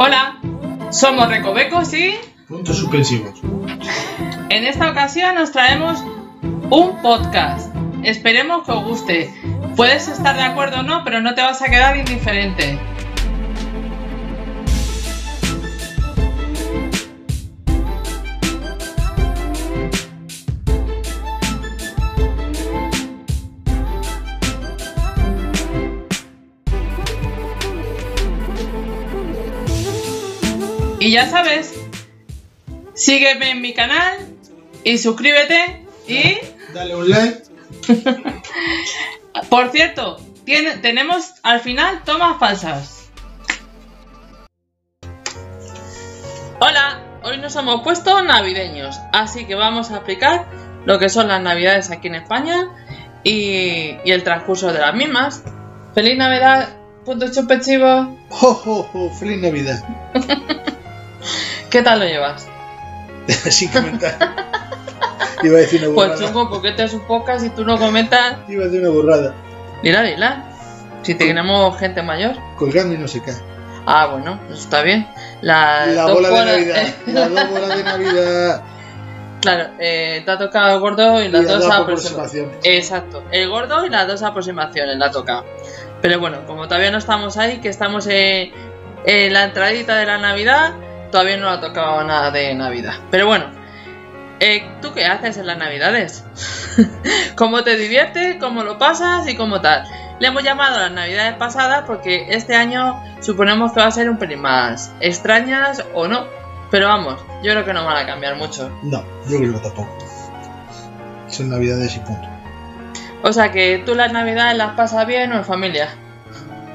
Hola, somos Recovecos y Puntos suspensivos. en esta ocasión nos traemos un podcast. Esperemos que os guste. Puedes estar de acuerdo o no, pero no te vas a quedar indiferente. Y ya sabes, sígueme en mi canal y suscríbete y... Dale un like. Por cierto, tiene- tenemos al final tomas falsas. Hola, hoy nos hemos puesto navideños, así que vamos a explicar lo que son las navidades aquí en España y, y el transcurso de las mismas. Feliz Navidad, puntos suspensivos. ¡Jo, jo, jo! ¡Feliz Navidad! ¿Qué tal lo llevas? Sin comentar. Iba a decir una Pues burrada. chungo, porque te un podcast y tú no comentas. Iba a decir una burrada. Dila, dila. Si tenemos gente mayor. Colgando y no se cae. Ah, bueno, eso está bien. La, La bola de Navidad. Las dos bolas de Navidad. Claro, eh, te ha tocado el gordo y las Y dos dos aproximaciones. aproximaciones. Exacto, el gordo y las dos aproximaciones la ha tocado. Pero bueno, como todavía no estamos ahí, que estamos en, en la entradita de la Navidad, todavía no ha tocado nada de Navidad. Pero bueno, eh, ¿tú qué haces en las Navidades? ¿Cómo te diviertes? ¿Cómo lo pasas? Y cómo tal. Le hemos llamado a las Navidades pasadas porque este año suponemos que va a ser un pelín más extrañas o no. Pero vamos, yo creo que no van a cambiar mucho. No, yo creo que tampoco. Son Navidades y punto. O sea que tú las navidades las pasas bien o en familia.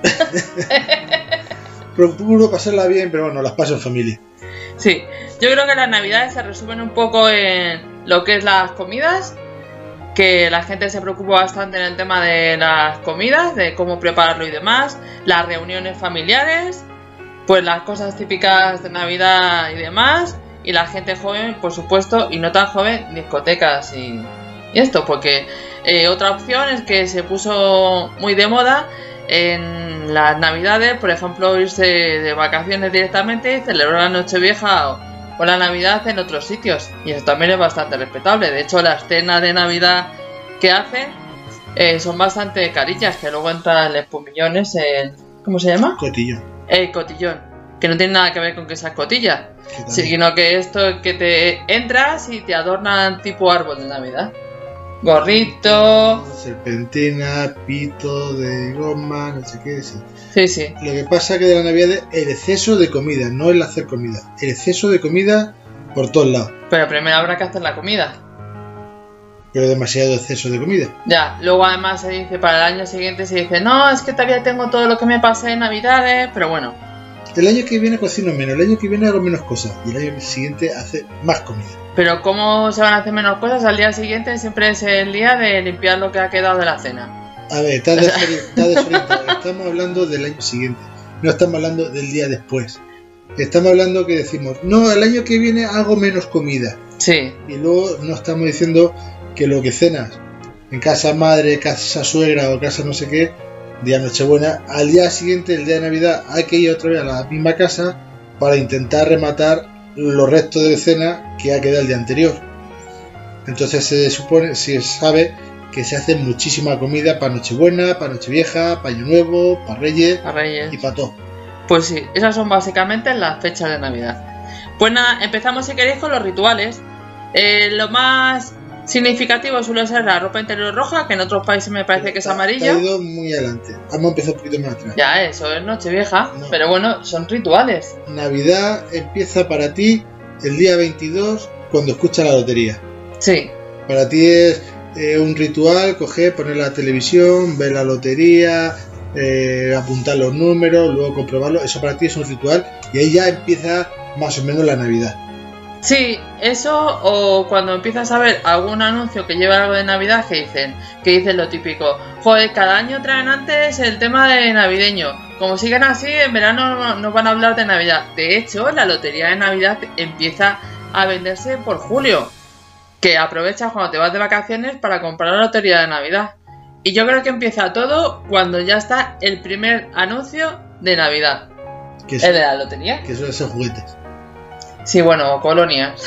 Procuro pasarla bien, pero bueno, las paso en familia. Sí, yo creo que las navidades se resumen un poco en lo que es las comidas, que la gente se preocupa bastante en el tema de las comidas, de cómo prepararlo y demás, las reuniones familiares, pues las cosas típicas de Navidad y demás, y la gente joven, por supuesto, y no tan joven, discotecas y, esto, porque eh, otra opción es que se puso muy de moda en las navidades, por ejemplo, irse de vacaciones directamente y celebrar la Nochevieja o, o la Navidad en otros sitios. Y eso también es bastante respetable. De hecho, las cenas de Navidad que hacen eh, son bastante carillas, que luego entran los pumillones en... ¿Cómo se llama? Cotillo. El cotillón. Que no tiene nada que ver con que sea cotilla, sino que esto es que te entras y te adornan tipo árbol de Navidad. Gorrito. Serpentina, pito de goma, no sé qué, sí. Sí, sí. Lo que pasa que de la Navidad es el exceso de comida, no el hacer comida. El exceso de comida por todos lados, Pero primero habrá que hacer la comida. pero demasiado exceso de comida. Ya, luego además se dice para el año siguiente se dice, no, es que todavía tengo todo lo que me pasé en Navidades, pero bueno, El año que viene cocino menos, el año que viene hago menos cosas y el año siguiente hace más comida. pero ¿cómo se van a hacer menos cosas? Al día siguiente siempre es el día de limpiar lo que ha quedado de la cena. A ver, está, está desorientado. Estamos hablando del año siguiente, no estamos hablando del día después. Estamos hablando que decimos, no, el año que viene hago menos comida. Sí, Y luego no estamos diciendo que lo que cenas en casa madre, casa suegra o casa no sé qué, día Nochebuena, al día siguiente, el día de Navidad, hay que ir otra vez a la misma casa para intentar rematar los restos de cena que ha quedado el día anterior. Entonces se supone, se sabe que se hace muchísima comida para Nochebuena, para Nochevieja, para Año Nuevo, para Reyes a Reyes. y para todo. Pues sí, esas son básicamente las fechas de Navidad. Pues nada, empezamos si queréis con los rituales. Eh, lo más significativo suele ser la ropa interior roja, que en otros países me parece que es amarillo. ido muy adelante. Vamos a empezar un poquito más atrás. Ya, eso es Nochevieja, No. pero bueno, son rituales. Navidad empieza para ti el día 22 cuando escuchas la lotería. Sí, Para ti es eh, un ritual, coger, poner la televisión, ver la lotería, eh, apuntar los números, luego comprobarlo. Eso para ti es un ritual y ahí ya empieza más o menos la Navidad. Sí, eso o cuando empiezas a ver algún anuncio que lleva algo de Navidad que dicen, que dicen lo típico, joder, cada año traen antes el tema de navideño. Como sigan así, en verano no- no van a hablar de Navidad. De hecho, la lotería de Navidad empieza a venderse por julio. Que aprovechas cuando te vas de vacaciones para comprar la lotería de Navidad. Y yo creo que empieza todo cuando ya está el primer anuncio de Navidad. Que, El de la lotería. que suelen ser juguetes. Sí, bueno, colonias.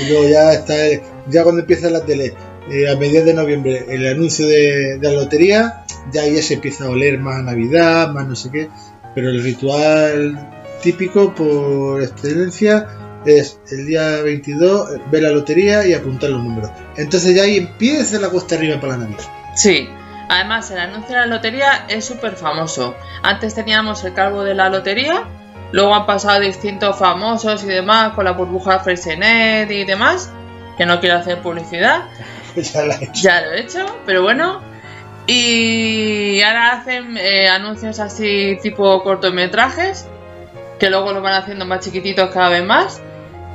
Y luego ya está, el- ya cuando empieza la tele, eh, a mediados de noviembre, el anuncio de, de la lotería, ya ahí se empieza a oler más a Navidad, más no sé qué. Pero el ritual típico por excelencia es el día 22 eh, ver la lotería y apuntar los números. Entonces ya ahí empieza la cuesta arriba para la Navidad. Sí. Además, el anuncio de la lotería es súper famoso. Antes teníamos el calvo de la lotería, luego han pasado distintos famosos y demás con la burbuja Freysenet y demás, que no quiero hacer publicidad. Ya la he hecho. Ya lo he hecho, pero bueno. Y ahora hacen eh, anuncios así tipo cortometrajes, que luego los van haciendo más chiquititos cada vez más.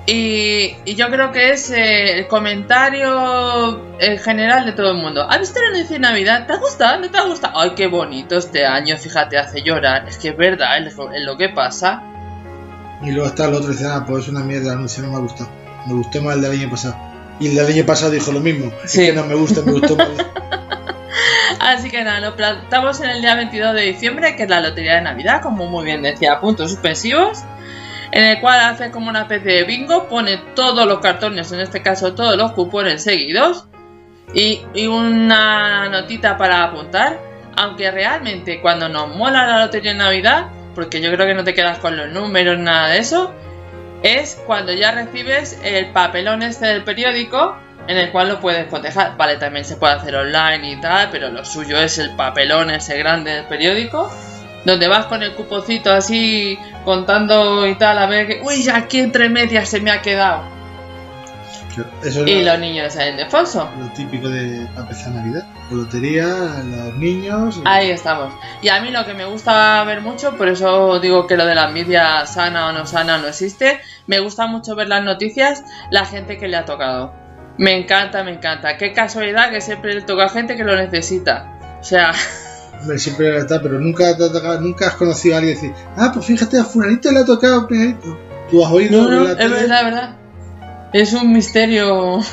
Y, y yo creo que es eh, el comentario en general de todo el mundo. ¿Has visto el anuncio de Navidad? ¿Te ha gustado? ¿No te ha gustado? ¡Ay, qué bonito este año! Fíjate, hace llorar. Es que es verdad, es lo, es lo que pasa. Y luego está el otro dice, ah, pues es una mierda, el anuncio no me ha gustado. Me gustó más el del año pasado. Y el del año pasado dijo lo mismo. Sí. Es que no me gusta, me gustó más. Así que nada, lo plantamos en el día 22 de diciembre, que es la lotería de Navidad, como muy bien decía, puntos suspensivos, en el cual hace como una especie de bingo, pone todos los cartones, en este caso todos los cupones seguidos, y, y una notita para apuntar, aunque realmente cuando nos mola la lotería de Navidad, porque yo creo que no te quedas con los números, nada de eso, es cuando ya recibes el papelón este del periódico en el cual lo puedes cotejar. Vale, también se puede hacer online y tal, pero lo suyo es el papelón ese grande del periódico, donde vas con el cupocito así contando y tal, a ver que, uy, aquí entre medias se me ha quedado. Eso Y los niños salen de foso. lo típico de empezar Navidad. La lotería, los niños. y- Ahí estamos. Y a mí lo que me gusta ver mucho, por eso digo que lo de la envidia sana o no sana no existe, me gusta mucho ver las noticias, la gente que le ha tocado. Me encanta, me encanta. Qué casualidad que siempre le toca a gente que lo necesita. O sea, siempre tal, pero nunca, nunca has conocido a alguien y decir, ah, pues fíjate, a Fulanito le ha tocado. Tú has oído no, no, es verdad, es verdad. Es un misterio.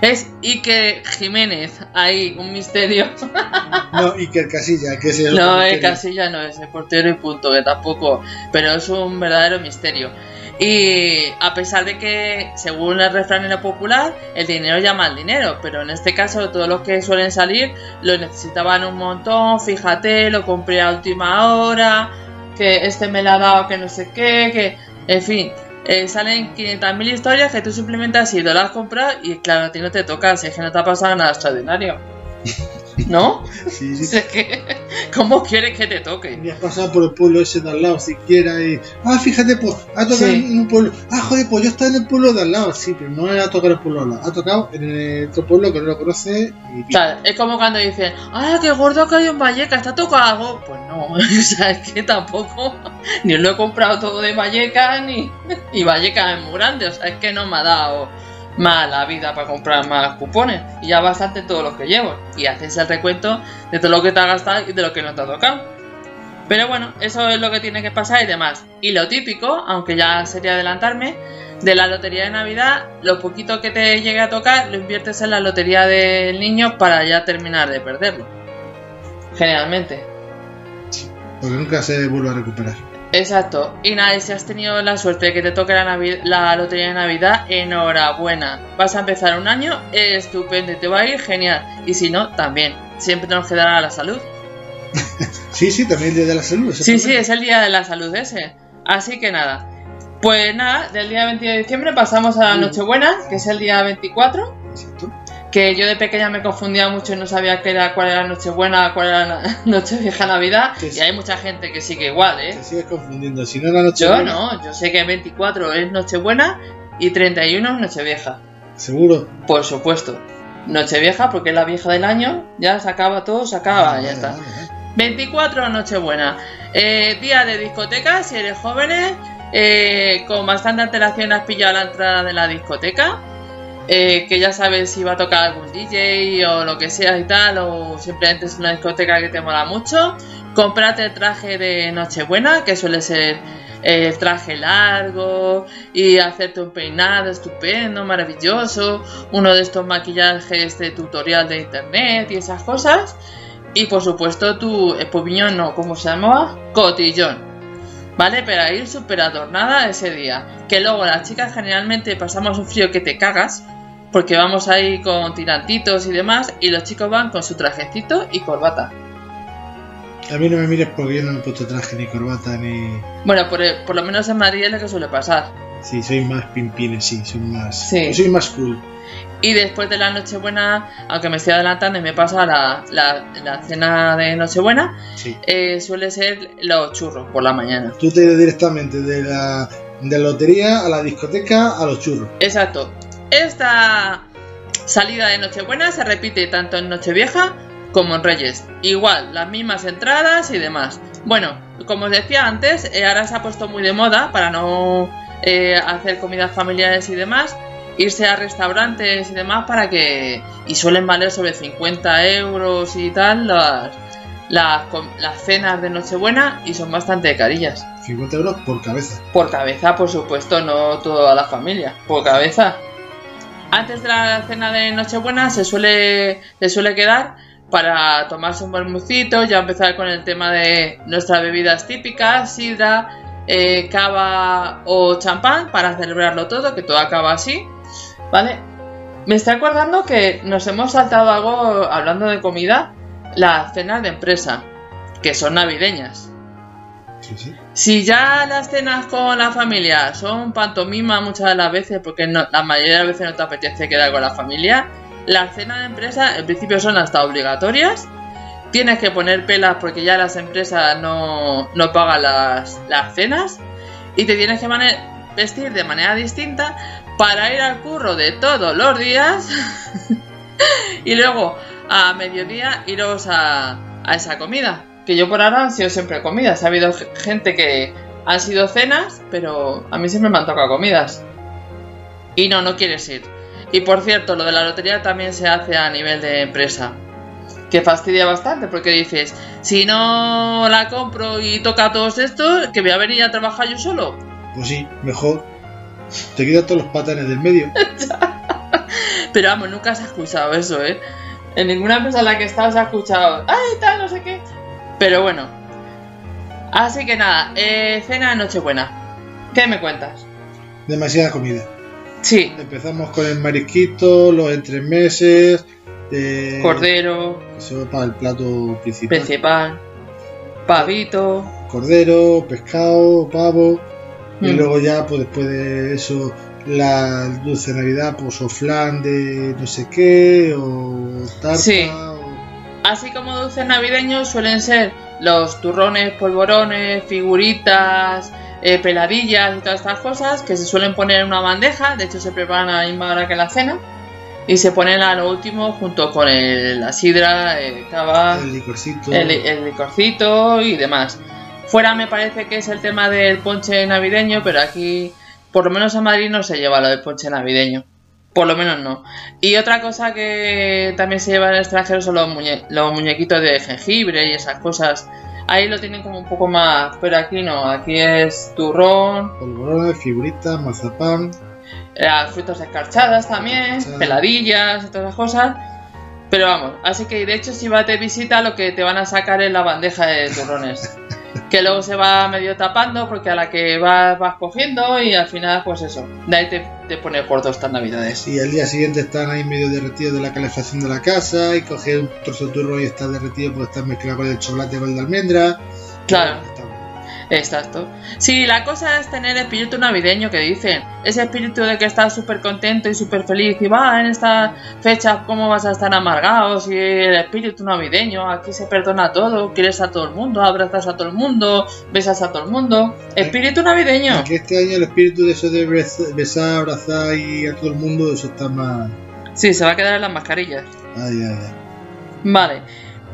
Es Ike Jiménez, ahí, un misterio. No, Iker Casilla, que es No, otro es misterio. Casilla no es el portero y punto, que tampoco. Pero es un verdadero misterio. Y a pesar de que, según el refrán popular, el dinero llama al dinero, pero en este caso todos los que suelen salir lo necesitaban un montón, fíjate, lo compré a última hora, que este me la ha dado, que no sé qué, que, en fin, eh, salen 500.000 historias que tú simplemente has ido, las has y claro, a ti no te toca, si es que no te ha pasado nada extraordinario. ¿No? Sí, sí. ¿Cómo quieres que te toque? Ni has pasado por el pueblo ese de al lado siquiera y... Ah, fíjate, pues ha tocado Sí. en un pueblo... Ah, joder, pues yo estaba en el pueblo de al lado. Sí, pero no era tocar el pueblo de al lado. Ha tocado en otro pueblo que no lo conoce y... Es como cuando dicen, ¡ah, qué gordo que hay en Vallecas! ¿Está tocado algo? Pues no, o sea, es que tampoco, ni lo he comprado todo de Vallecas, ni. Y Vallecas es muy grande, o sea, es que no me ha dado más la vida para comprar más cupones. Y ya bastante todo lo que llevo. Y haces el recuento de todo lo que te ha gastado y de lo que no te ha tocado. Pero bueno, eso es lo que tiene que pasar y demás. Y lo típico, aunque ya sería adelantarme, de la lotería de Navidad, lo poquito que te llegue a tocar lo inviertes en la lotería del niño para ya terminar de perderlo. Generalmente. Porque nunca se vuelve a recuperar. Exacto. Y nada, y si has tenido la suerte de que te toque la, Navi- la lotería de Navidad, enhorabuena. Vas a empezar un año estupendo y te va a ir genial. Y si no, también. Siempre nos quedará la salud. Sí, sí, también el Día de la Salud. Sí, sí, es el día de la salud ese. Así que nada. Pues nada, del día 22 de diciembre pasamos a la Nochebuena, que es el día 24. Exacto. Que yo de pequeña me confundía mucho y no sabía qué era, cuál era Nochebuena, cuál era Nochevieja Navidad. Que sí. Y hay mucha gente que sigue igual, ¿eh? Te sigues confundiendo. Si no la noche... Yo no, yo sé que 24 es Nochebuena y 31 es Nochevieja. Seguro. Por supuesto. Nochevieja porque es la vieja del año, ya se acaba todo, se acaba, Vale, ya está. vale, vale. 24 Nochebuena. Eh, día de discoteca, si eres jóvenes, eh, con bastante antelación has pillado la entrada de la discoteca. Eh, que ya sabes si va a tocar algún DJ o lo que sea y tal, o simplemente es una discoteca que te mola mucho. Comprate el traje de Nochebuena, que suele ser eh, el traje largo y hacerte un peinado estupendo, maravilloso, uno de estos maquillajes de tutorial de internet y esas cosas. Y por supuesto tu espumiñón, no, ¿cómo se llamaba? Cotillón. ¿Vale? Para ir súper adornada ese día. Que luego las chicas generalmente pasamos un frío que te cagas, porque vamos ahí con tirantitos y demás, y los chicos van con su trajecito y corbata. A mí no me mires porque yo no me he puesto traje ni corbata ni... Bueno, por, por lo menos en Madrid es lo que suele pasar. Sí, soy más pimpines, sí, soy más... Sí. Soy más cool. Y después de la Nochebuena, aunque me estoy adelantando y me pasa la, la, la cena de Nochebuena, Sí. eh, suele ser los churros por la mañana. Tú te ibas directamente de la, de la lotería a la discoteca a los churros. Exacto. Esta salida de Nochebuena se repite tanto en Nochevieja como en Reyes. Igual, las mismas entradas y demás. Bueno, como os decía antes, eh, ahora se ha puesto muy de moda para no eh, hacer comidas familiares y demás. Irse a restaurantes y demás para que... Y suelen valer sobre 50 euros y tal las, las, las cenas de Nochebuena y son bastante carillas. 50 euros por cabeza. Por cabeza, por supuesto, no toda la familia, por cabeza. Antes de la cena de Nochebuena se suele, se suele quedar para tomarse un bermucito, ya empezar con el tema de nuestras bebidas típicas, sidra, eh, cava o champán, para celebrarlo todo, que todo acaba así, ¿vale? Me estoy acordando que nos hemos saltado algo hablando de comida, las cenas de empresa, que son navideñas. Sí, sí. Si ya las cenas con la familia son pantomima muchas de las veces, porque no- la mayoría de las veces no te apetece quedar con la familia, las cenas de empresa en principio son hasta obligatorias. Tienes que poner pelas porque ya las empresas no, no pagan las, las cenas. Y te tienes que vestir de manera distinta para ir al curro de todos los días. y luego a mediodía iros a, a esa comida. Que yo por ahora han sido siempre comidas. Ha habido gente que han sido cenas, pero a mí siempre me han tocado comidas. Y no, no quieres ir. Y por cierto, lo de la lotería también se hace a nivel de empresa. Que fastidia bastante porque dices, si no la compro y toca a todos estos, que voy a venir a trabajar yo solo. Pues sí, mejor. Te quitas todos los patanes del medio. Pero vamos, nunca se ha escuchado eso, ¿eh? En ninguna empresa en la que he estado se ha escuchado, ¡ay, tal, no sé qué! Pero bueno. Así que nada, eh, cena de Nochebuena. ¿Qué me cuentas? Demasiada comida. Sí, Empezamos con el marisquito, los entremeses. Eh, cordero, Eso para el plato principal. principal, pavito. Cordero, pescado, pavo. Y Mm. luego ya, pues después de eso, la dulce navidad, pues o flan de no sé qué, o tarta. Sí. o- Así como dulces navideños suelen ser los turrones, polvorones, figuritas, eh, peladillas y todas estas cosas que se suelen poner en una bandeja. De hecho, se preparan a la misma hora que la cena. Y se ponen a lo último junto con el- la sidra, el cava, el licorcito. el, el licorcito y demás. Fuera me parece que es el tema del ponche navideño, pero aquí, por lo menos en Madrid, no se lleva lo del ponche navideño. Por lo menos no. Y otra cosa que también se lleva en el extranjero son los, muñe- los muñequitos de jengibre y esas cosas. Ahí lo tienen como un poco más, pero aquí no. Aquí es turrón, polvorones, figuritas, mazapán. Las frutas escarchadas también, peladillas y todas esas cosas. Pero vamos, así que de hecho si vas de visita lo que te van a sacar es la bandeja de turrones. que luego se va medio tapando porque a la que vas vas cogiendo y al final pues eso. De ahí te, te pones por todas estas navidades. Y al día siguiente están ahí medio derretidos de la calefacción de la casa. Y coges un trozo de turro y está derretido porque está mezclado con el chocolate con el de almendra. Claro. Exacto. Sí, la cosa es tener espíritu navideño que dicen. Ese espíritu de que estás súper contento y súper feliz. Y va, en esta fecha, ¿cómo vas a estar amargado? Si el espíritu navideño, aquí se perdona todo. Quieres a todo el mundo, abrazas a todo el mundo, besas a todo el mundo. Espíritu navideño. Que este año el espíritu de eso de bes- besar, abrazar y a todo el mundo, eso está más. Sí, se va a quedar en las mascarillas. Ay, ay, ay. Vale.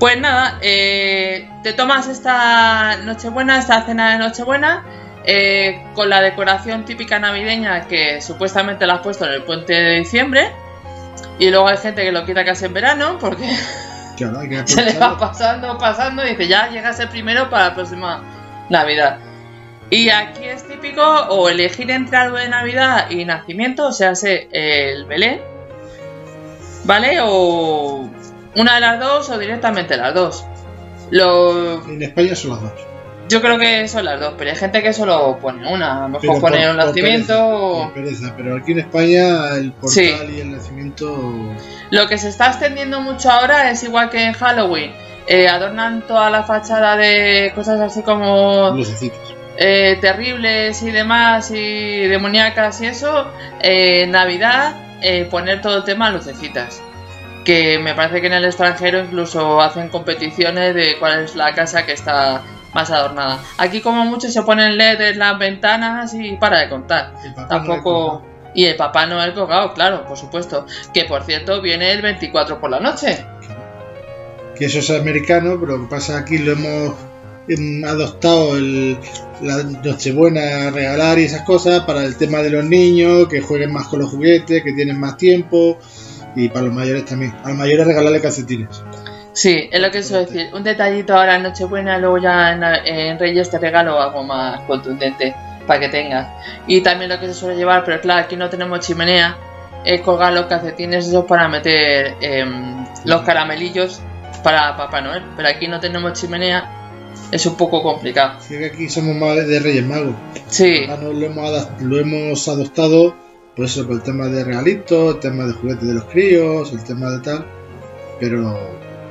Pues nada, eh, te tomas esta Nochebuena, esta cena de Nochebuena, eh, con la decoración típica navideña que supuestamente la has puesto en el puente de diciembre. Y luego hay gente que lo quita casi en verano porque Claro, hay que se le va pasando, pasando y dice ya llegas el primero para la próxima Navidad. Y aquí es típico o elegir entre algo de Navidad y nacimiento, o sea, el Belén, ¿vale? O una de las dos o directamente las dos. Lo... En España son las dos. Yo creo que son las dos, pero hay gente que solo pone una. A lo mejor pone por- un nacimiento pereza, o... por pereza, Pero aquí en España el portal Sí. y el nacimiento. Lo que se está extendiendo mucho ahora es igual que en Halloween. Eh, adornan toda la fachada de cosas así como Lucecitas. eh, terribles y demás y demoníacas y eso. Eh, Navidad, eh, poner todo el tema lucecitas. Que me parece que en el extranjero incluso hacen competiciones de cuál es la casa que está más adornada. Aquí como mucho se ponen LED en las ventanas y para de contar. El Papá Noel Tampoco... Y el Papá Noel colgado, claro, por supuesto. Que por cierto viene el 24 por la noche. Que eso es americano, pero lo que pasa aquí lo hemos em, adoptado el, la Nochebuena a regalar y esas cosas para el tema de los niños, que jueguen más con los juguetes, que tienen más tiempo. Y para los mayores también. A los mayores regalarle calcetines. Sí, es lo que suelo decir. Un detallito ahora en Nochebuena, luego ya en, en Reyes te regalo algo más contundente para que tengas. Y también lo que se suele llevar, pero claro, aquí no tenemos chimenea, es colgar los calcetines esos para meter em, los caramelillos para Papá Noel. Pero aquí no tenemos chimenea, es un poco complicado. Sí, que aquí somos más de Reyes Magos. Sí, Ahora nos lo hemos, lo hemos adoptado, pues eso, por el tema de regalitos, el tema de juguetes de los críos, el tema de tal. Pero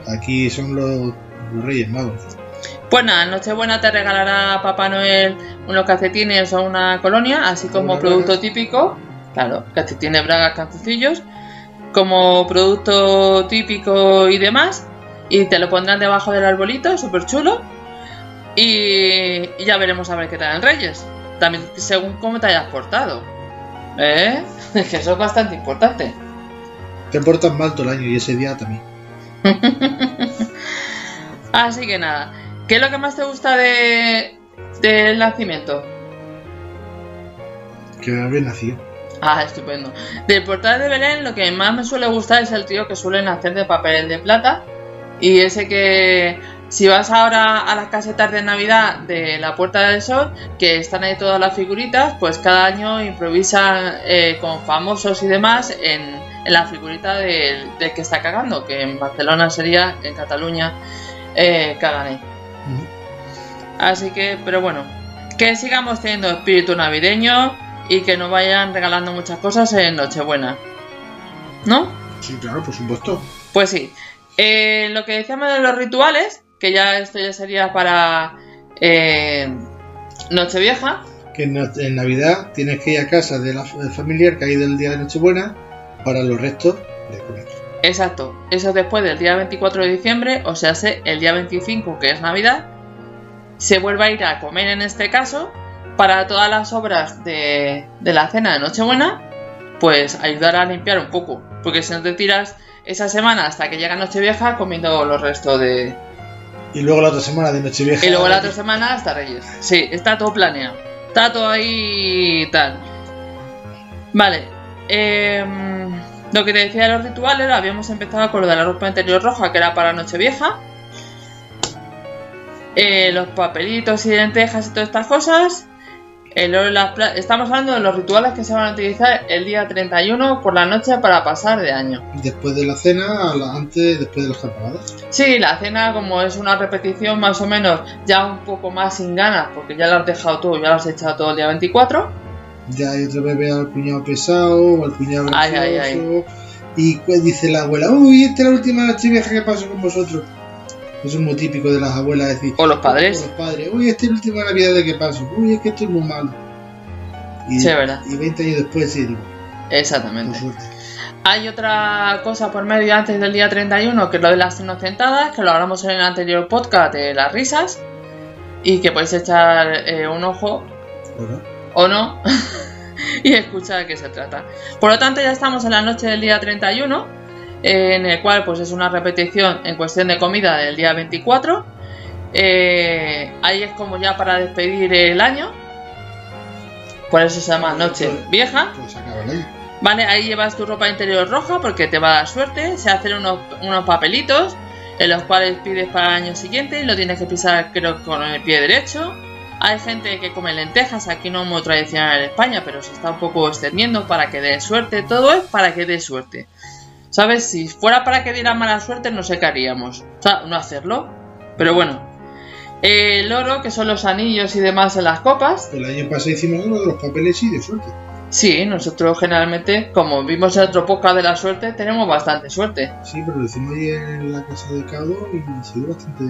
aquí son los, los Reyes Magos. Pues nada, en Nochebuena te regalará Papá Noel unos calcetines o una colonia, así como Unas producto bragas. típico. Claro, calcetines, bragas, calzoncillos. Como producto típico y demás. Y te lo pondrán debajo del arbolito, súper chulo. Y, y ya veremos a ver qué tal en Reyes. También según cómo te hayas portado. ¿Eh? Es que eso es bastante importante. Te portas mal todo el año y ese día también. Así que nada. ¿Qué es lo que más te gusta de del nacimiento? Que había nacido. Ah, estupendo. Del portal de Belén lo que más me suele gustar es el tío que suelen hacer de papel de plata. Y ese que si vas ahora a las casetas de Navidad de la Puerta del Sol, que están ahí todas las figuritas, pues cada año improvisan eh, con famosos y demás en, en la figurita del, del que está cagando, que en Barcelona sería, en Cataluña, eh, Cagané. Así que, pero bueno, que sigamos teniendo espíritu navideño y que nos vayan regalando muchas cosas en Nochebuena. ¿No? Sí, claro, por supuesto. Pues sí. Eh, lo que decíamos de los rituales, que ya esto ya sería para eh, Nochevieja. Que en, Navidad tienes que ir a casa de la del familiar que hay del día de Nochebuena para los restos de comer. Exacto. Eso después del día 24 de diciembre, o sea, el día 25, que es Navidad, se vuelve a ir a comer en este caso para todas las obras de, de la cena de Nochebuena, pues ayudar a limpiar un poco. Porque si no te tiras esa semana hasta que llega Nochevieja comiendo los restos de... Y luego la otra semana de Nochevieja. Y luego la otra semana hasta Reyes. Sí, está todo planeado. Está todo ahí tal. Vale. em, lo que te decía de los rituales, habíamos empezado con lo de la ropa interior roja, que era para Nochevieja. Eh, los papelitos y lentejas y todas estas cosas. El oro y las Estamos hablando de los rituales que se van a utilizar el día 31 por la noche para pasar de año. Después de la cena, la- antes, después de las campanadas. Sí, la cena como es una repetición más o menos ya un poco más sin ganas porque ya lo has dejado todo, ya lo has echado todo el día 24. Ya hay otra vez ve al cuñado pesado o al cuñado Ay, ay. Y dice la abuela, uy, esta es la última Nochevieja que paso con vosotros. Eso es muy típico de las abuelas decir. O los padres. o los padres, uy, esta es la última Navidad de que paso. Uy, es que esto es muy malo. Y, Sí, es verdad. y 20 años después sí, digo, Exactamente. Hay otra cosa por medio antes del día 31 que es lo de las inocentadas, que lo hablamos en el anterior podcast de las risas y que podéis echar eh, un ojo Bueno, o no y escuchar de qué se trata. Por lo tanto, ya estamos en la noche del día 31, eh, en el cual pues es una repetición en cuestión de comida del día 24. Eh, ahí es como ya para despedir el año. Por eso se llama noche vieja. pues el año. Vale, ahí llevas tu ropa interior roja porque te va a dar suerte. Se hacen unos, unos papelitos en los cuales pides para el año siguiente y lo tienes que pisar creo con el pie derecho. Hay gente que come lentejas, aquí no es muy tradicional en España, pero se está un poco extendiendo para que dé suerte. Todo es para que dé suerte. ¿Sabes? Si fuera para que diera mala suerte, no sé qué haríamos. O sea, no hacerlo. Pero bueno. El oro, que son los anillos y demás en las copas. El año pasado hicimos uno de los papeles y de suerte. Sí, nosotros generalmente, como vimos en otro podcast de la suerte, tenemos bastante suerte. Sí, pero lo hicimos ahí en la casa de Cado y se dio bastante.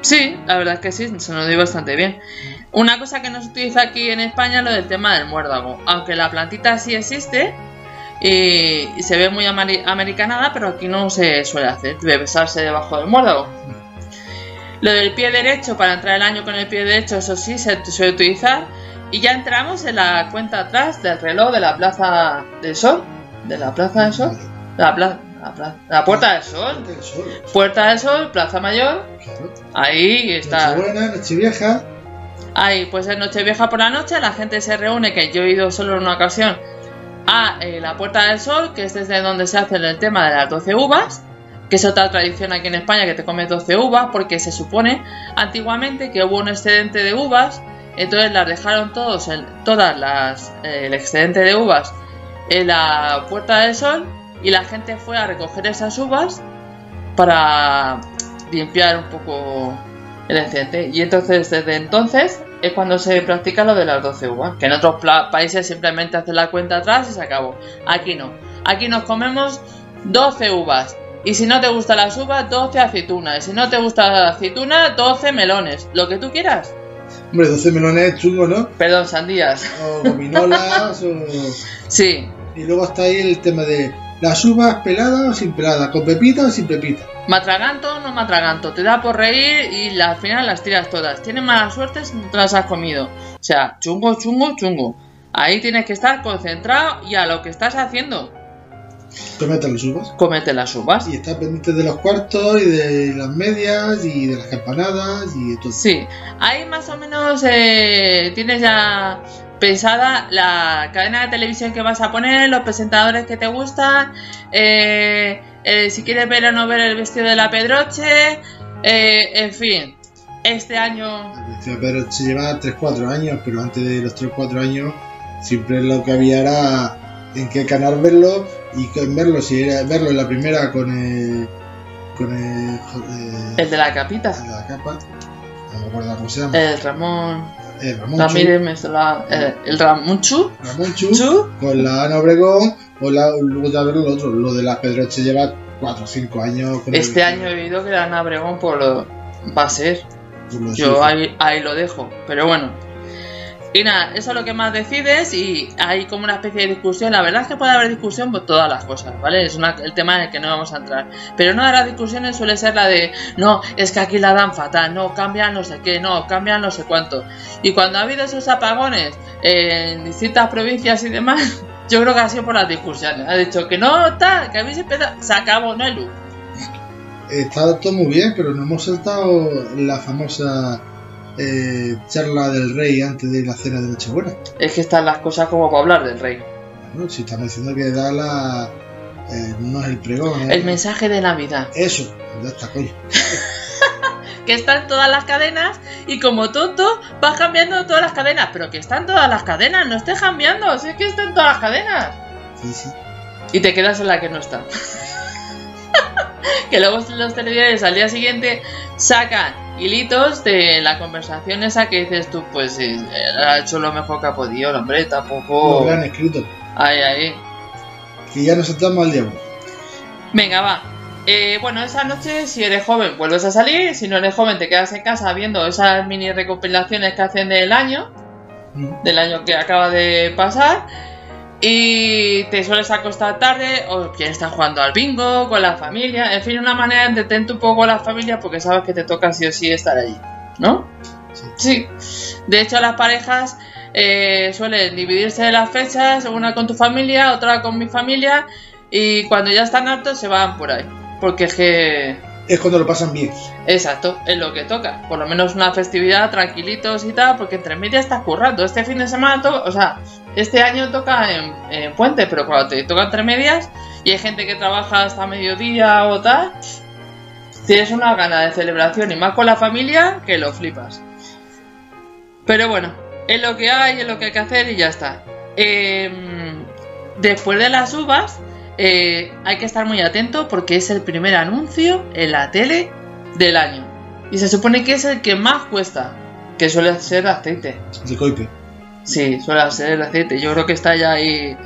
Sí, la verdad es que sí, se nos dio bastante bien. Una cosa que no se utiliza aquí en España es lo del tema del muérdago. Aunque la plantita sí existe y, y se ve muy ameri- americanada, pero aquí no se suele hacer, de besarse debajo del muérdago. Lo del pie derecho, para entrar el año con el pie derecho, eso sí se suele utilizar. Y ya entramos en la cuenta atrás del reloj de la Plaza del Sol. ¿De la Plaza del Sol? La, pla- la, pla- la Puerta del Sol. Puerta del Sol, Plaza Mayor. Ahí está. Nochebuena, Nochevieja. Ahí, pues en Nochevieja por la noche, la gente se reúne, que yo he ido solo en una ocasión, a eh, la Puerta del Sol, que es desde donde se hace el tema de las 12 uvas, que es otra tradición aquí en España que te comes 12 uvas, porque se supone antiguamente que hubo un excedente de uvas, entonces las dejaron todos, todas las, eh, el excedente de uvas en la Puerta del Sol, y la gente fue a recoger esas uvas para limpiar un poco el excedente. Y entonces, desde entonces, es cuando se practica lo de las 12 uvas. Que en otros países simplemente hacen la cuenta atrás y se acabó. Aquí no. Aquí nos comemos 12 uvas. Y si no te gustan las uvas, 12 aceitunas. Y si no te gusta la aceituna, 12 melones. Lo que tú quieras. Hombre, 12 melones chungo, ¿no? Perdón, sandías. O gominolas, o... Sí. Y luego está ahí el tema de las uvas peladas o sin peladas, con pepita o sin pepita. Matraganto o no matraganto. Te da por reír y la- al final las tiras todas. Tienes mala suerte si no te las has comido. O sea, chungo, chungo, chungo. Ahí tienes que estar concentrado y a lo que estás haciendo. Comete las uvas. Comete las uvas. Y estás pendiente de los cuartos y de las medias y de las campanadas y de todo. Sí, ahí más o menos eh, tienes ya pensada la cadena de televisión que vas a poner, los presentadores que te gustan, eh, eh, si quieres ver o no ver el vestido de la Pedroche, eh, en fin, este año. El vestido de Pedro se lleva 3-4 años, pero antes de los 3-4 años siempre lo que había era en qué canal verlo y verlo, si era verlo en la primera con el, con el, jo- el de la capita, eh, la capa, no me acuerdo cómo se llama, el Ramón el Ramírez, la- eh, el Ramonchu, Ramón Chu, Chu, con la Ana Obregón, o la, luego ya ver lo otro, lo de la Pedroche lleva 4 o 5 años. el este año he oído que la Ana Obregón por lo va a ser. Yo ahí, ahí lo dejo, pero bueno. Y nada, eso es lo que más decides y hay como una especie de discusión. La verdad es que puede haber discusión por todas las cosas, ¿vale? Es una- el tema en el que no vamos a entrar. Pero una de las discusiones suele ser la de, no, es que aquí la dan fatal, no, cambian no sé qué, no, cambian no sé cuánto. Y cuando ha habido esos apagones en distintas provincias y demás, yo creo que ha sido por las discusiones. Ha dicho que no, tal, que habéis empezado, se acabó, no hay luz. Está todo muy bien, pero no hemos saltado la famosa eh, charla del rey antes de la cena de Nochebuena. Es que están las cosas como para hablar del rey. Bueno, si estamos diciendo que da la. eh, no es el pregón, ¿eh? El mensaje de Navidad. Eso, ya está, coño. que están todas las cadenas y como tonto vas cambiando todas las cadenas, pero que están todas las cadenas, no estés cambiando, si es que están todas las cadenas. Sí, sí. Y te quedas en la que no está. que luego los telediarios al día siguiente sacan hilitos de la conversación esa que dices tú, pues él ha hecho lo mejor que ha podido, hombre, Lo tampoco... que han escrito. Ahí, ahí. Que ya nos saltamos al diablo. Venga, va. Eh, bueno, esa noche, si eres joven, vuelves a salir. Si no eres joven, te quedas en casa viendo esas mini recopilaciones que hacen del año, Mm. del año que acaba de pasar. Y te sueles acostar tarde, o quieres estar jugando al bingo con la familia. En fin, una manera de entretente un poco con la familia porque sabes que te toca sí o sí estar allí, ¿no? Sí. Sí. De hecho, las parejas eh, suelen dividirse las fechas, una con tu familia, otra con mi familia, y cuando ya están hartos se van por ahí. Porque es que. Es cuando lo pasan bien. Exacto, es lo que toca. Por lo menos una festividad, tranquilitos y tal, porque entre media estás currando. Este fin de semana, o sea, este año toca en, en pero cuando te toca entre medias y hay gente que trabaja hasta mediodía o tal, tienes una gana de celebración y más con la familia que lo flipas. Pero bueno, es lo que hay, es lo que hay que hacer y ya está. Em, después de las uvas, eh, hay que estar muy atento porque es el primer anuncio en la tele del año. Y se supone que es el que más cuesta, que suele ser aceite. De coipe. Sí, suele ser el aceite. Yo creo que está ya ahí.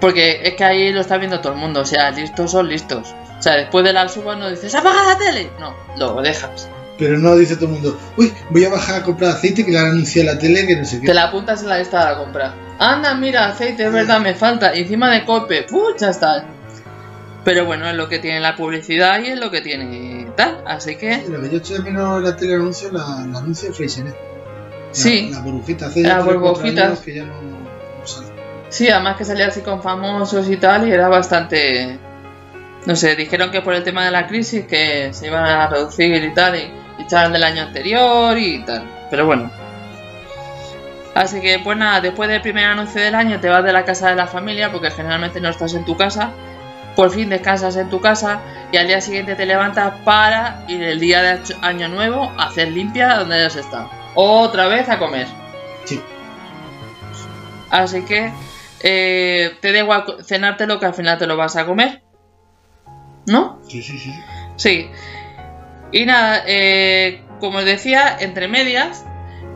Porque es que ahí lo está viendo todo el mundo. O sea, listos son listos. O sea, después de la suba no dices, apaga la tele. No, lo dejas. Pero no dice todo el mundo, uy, voy a bajar a comprar aceite que le han anunciado la tele que no sé qué. Te la apuntas en la lista de la compra. Anda, mira, aceite, es verdad, me falta. Y encima de cope, ¡puh! Ya está. Pero bueno, es lo que tiene la publicidad y es lo que tiene tal. Así que. Lo que yo eché de menos en la tele anuncio, la, la anuncio de Freixenet. La- Sí. La burbujita, hace Las ya que ya no, no sale. Sí, además que salía así con famosos y tal, y era bastante. No sé, dijeron que por el tema de la crisis que se iban a reducir y tal, y, y echaron del año anterior y tal. Pero bueno. Así que, pues nada, después del primer anuncio del año te vas de la casa de la familia, porque generalmente no estás en tu casa. Por fin descansas en tu casa y al día siguiente te levantas para ir el día de año nuevo a hacer limpia donde hayas estado. Otra vez a comer. Sí. Así que eh, te da igual cenártelo que al final te lo vas a comer. ¿No? Sí, sí, sí. Sí. Y nada, eh, como os decía, entre medias,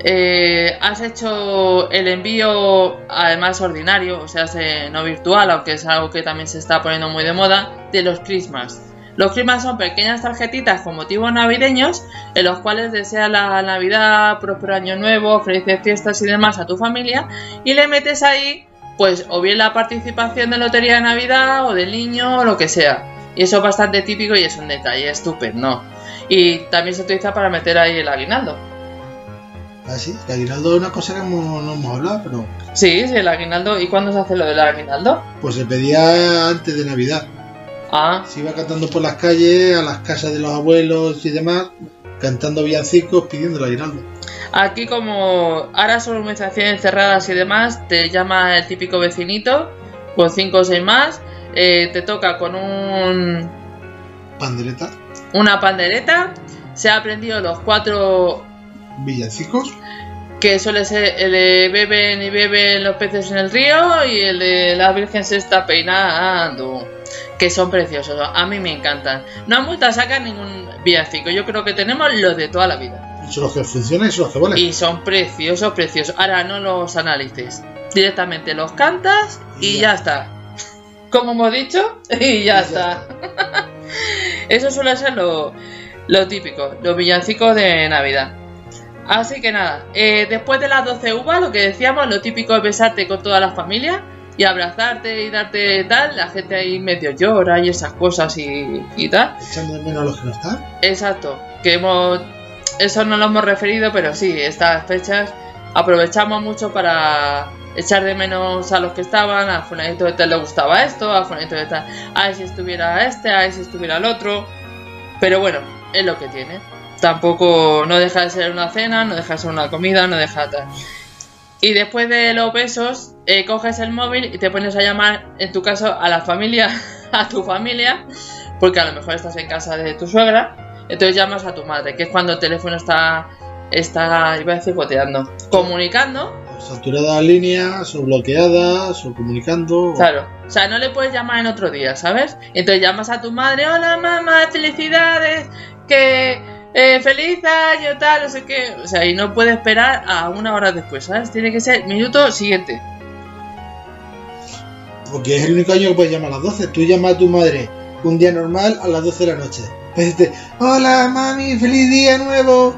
eh, has hecho el envío, además ordinario, o sea, se- no virtual, aunque es algo que también se está poniendo muy de moda, de los Christmas. Los Christmas son pequeñas tarjetitas con motivos navideños en los cuales deseas la Navidad, próspero año nuevo, felices fiestas y demás a tu familia y le metes ahí, pues, o bien la participación de lotería de Navidad o del niño o lo que sea. Y eso es bastante típico y es un detalle estupendo. Y también se utiliza para meter ahí el aguinaldo. Ah, sí, el aguinaldo es una cosa que hemos- no hemos hablado, pero Sí, sí, el aguinaldo. ¿Y cuándo se hace lo del aguinaldo? pues se pedía antes de Navidad. Ah, Se iba cantando por las calles, a las casas de los abuelos y demás, cantando villancicos, pidiendo el aguinaldo. aquí como ahora son organizaciones cerradas y demás, te llama el típico vecinito con cinco o seis más, eh, te toca con un, Pandereta, una pandereta, se ha aprendido los cuatro villancicos, que suele ser el de beben y beben los peces en el río y el de la Virgen se está peinando, que son preciosos, a mí me encantan. No han vuelto a sacar ningún villancico, yo creo que tenemos los de toda la vida. son los que funcionan y son los que valen. Y son preciosos, preciosos. Ahora no los analices, directamente los cantas y Y ya ya. está. Como hemos dicho, y ya ya está. Eso suele ser lo, lo típico, los villancicos de Navidad. Así que nada, eh, después de las 12 uvas, lo que decíamos, lo típico es besarte con toda la familia y abrazarte y darte tal. La gente ahí medio llora y esas cosas y, y tal. Echando de menos a los que no están. Exacto, que hemos. Eso no lo hemos referido, pero sí, estas fechas aprovechamos mucho para echar de menos a los que estaban. A Fulanito de tal le gustaba esto, a Fulanito de tal. A ver si estuviera este, a ver si estuviera el otro. Pero bueno, es lo que tiene. Tampoco no deja de ser una cena, no deja de ser una comida, no deja de tal. Y después de los besos, eh, coges el móvil y te pones a llamar, en tu caso, a la familia, a tu familia, porque a lo mejor estás en casa de tu suegra, entonces llamas a tu madre, que es cuando el teléfono está, está, iba a decir, boteando, comunicando, Saturadas líneas, o bloqueadas, o comunicando. o- claro, o sea, no le puedes llamar en otro día, ¿sabes? Entonces llamas a tu madre, hola mamá, felicidades, que eh, feliz año, tal, no sé qué, o sea, y no puede esperar a una hora después, ¿sabes? Tiene que ser minuto siguiente. Porque es el único año que puedes llamar a las 12. Tú llamas a tu madre un día normal a las 12 de la noche. Pues dices, hola mami, feliz día nuevo.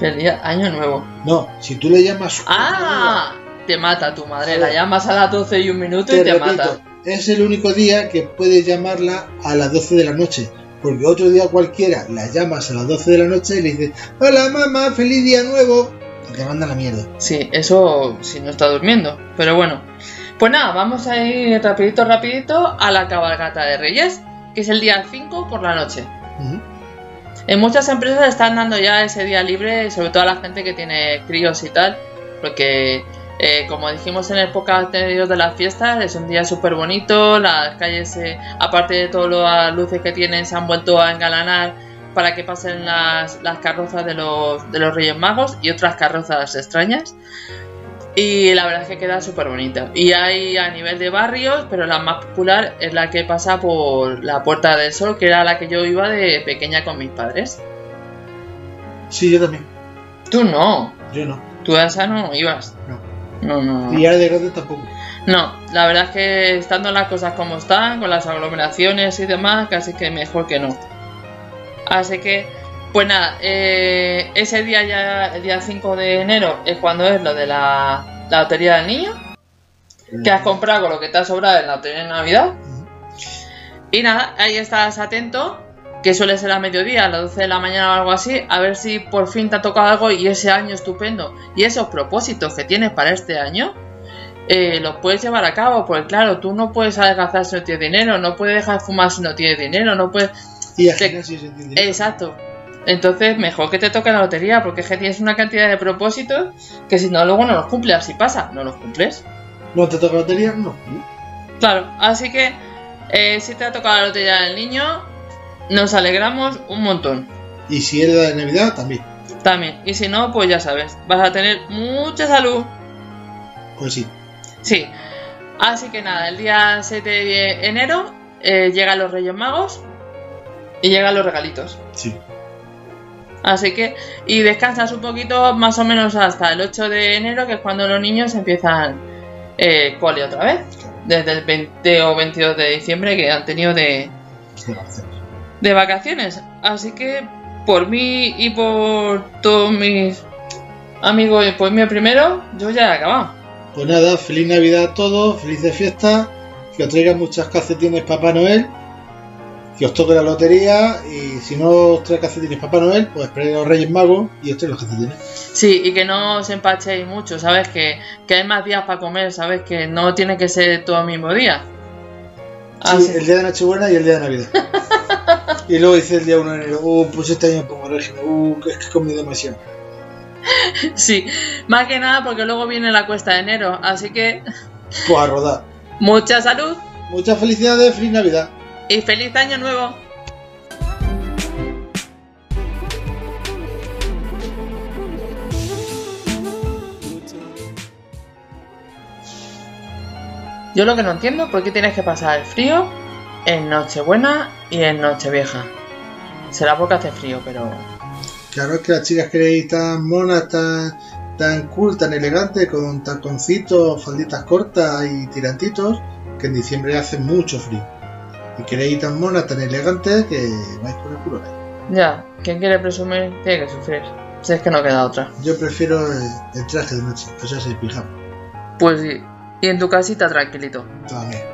Feliz año nuevo. No, si tú le llamas. ¡Ah! Te mata tu madre, la llamas a las 12 y un minuto te y te repito, mata. es el único día que puedes llamarla a las 12 de la noche. Porque otro día cualquiera la llamas a las 12 de la noche y le dices, hola mamá, feliz día nuevo. Y te mandan la mierda. Sí, eso si no está durmiendo. Pero bueno. Pues nada, vamos a ir rapidito, rapidito a la cabalgata de Reyes, que es el día 5 por la noche. En muchas empresas están dando ya ese día libre, sobre todo a la gente que tiene críos y tal, porque eh, como dijimos en el podcast anterior de las fiestas, es un día súper bonito, las calles, eh, aparte de todas las luces que tienen, se han vuelto a engalanar para que pasen las, las carrozas de los, de los Reyes Magos y otras carrozas extrañas. Y la verdad es que queda súper bonita. Y hay a nivel de barrios, pero la más popular es la que pasa por la Puerta del Sol, que era la que yo iba de pequeña con mis padres. Sí, yo también. Tú no. Yo no. Tú a esa no ibas. No. No, no. no. Y de grande tampoco. No, la verdad es que estando las cosas como están, con las aglomeraciones y demás, casi que mejor que no. Así que, pues nada, eh, ese día ya, el día 5 de enero, es cuando es lo de la, la lotería del niño, que has comprado con lo que te ha sobrado en la lotería de Navidad. Y nada, ahí estás atento, que suele ser a mediodía, a las 12 de la mañana o algo así, a ver si por fin te ha tocado algo y ese año estupendo y esos propósitos que tienes para este año, eh, los puedes llevar a cabo, porque claro, tú no puedes adelgazar si no tienes dinero, no puedes dejar de fumar si no tienes dinero, no puedes... Y Te- entiende. Exacto. Entonces, mejor que te toque la lotería, porque es que tienes una cantidad de propósitos que si no, luego no los cumples. Así pasa, no los cumples. ¿No te toca lotería? No. Claro, así que eh, si te ha tocado la lotería del niño, nos alegramos un montón. Y si es la de Navidad, también. También. Y si no, pues ya sabes, vas a tener mucha salud. Pues sí. Sí. Así que nada, el día 7 de enero eh, llegan los Reyes Magos y llegan los regalitos. Sí. Así que, y descansas un poquito más o menos hasta el 8 de enero, que es cuando los niños empiezan eh, cole otra vez. Desde el 20 o 22 de diciembre que han tenido de, de vacaciones. Así que, por mí y por todos mis amigos, y por mí primero, yo ya he acabado. Pues nada, feliz Navidad a todos, felices fiestas, que os traigan muchas calcetines Papá Noel, que os toque la lotería y si no os trae calcetines Papá Noel, pues esperéis a los Reyes Magos y os los calcetines. Sí, y que no os empachéis mucho, ¿sabes? Que, que hay más días para comer, ¿sabes? Que no tiene que ser todo el mismo día. Sí, Así- el día de Nochebuena y el día de Navidad. y luego dice el día 1 de enero, uh, pues este año pongo régimen, uh, es que he comido demasiado. Sí, más que nada porque luego viene la cuesta de enero, así que Pues a rodar. mucha salud Muchas felicidades, feliz Navidad. y feliz año nuevo. Yo lo que no entiendo, ¿por qué tienes que pasar el frío en Nochebuena y en Nochevieja? Será porque hace frío, pero... Claro, es que las chicas queréis tan monas, tan, tan cool, tan elegantes, con taconcitos, falditas cortas y tirantitos, que en diciembre hace mucho frío. Y queréis tan monas, tan elegantes, que vais con el culo ahí. Ya, quien quiere presumir tiene que sufrir. Si es que no queda otra. Yo prefiero el, traje de noche, que sea el pijama. Pues sí. Y en tu casita tranquilito. También.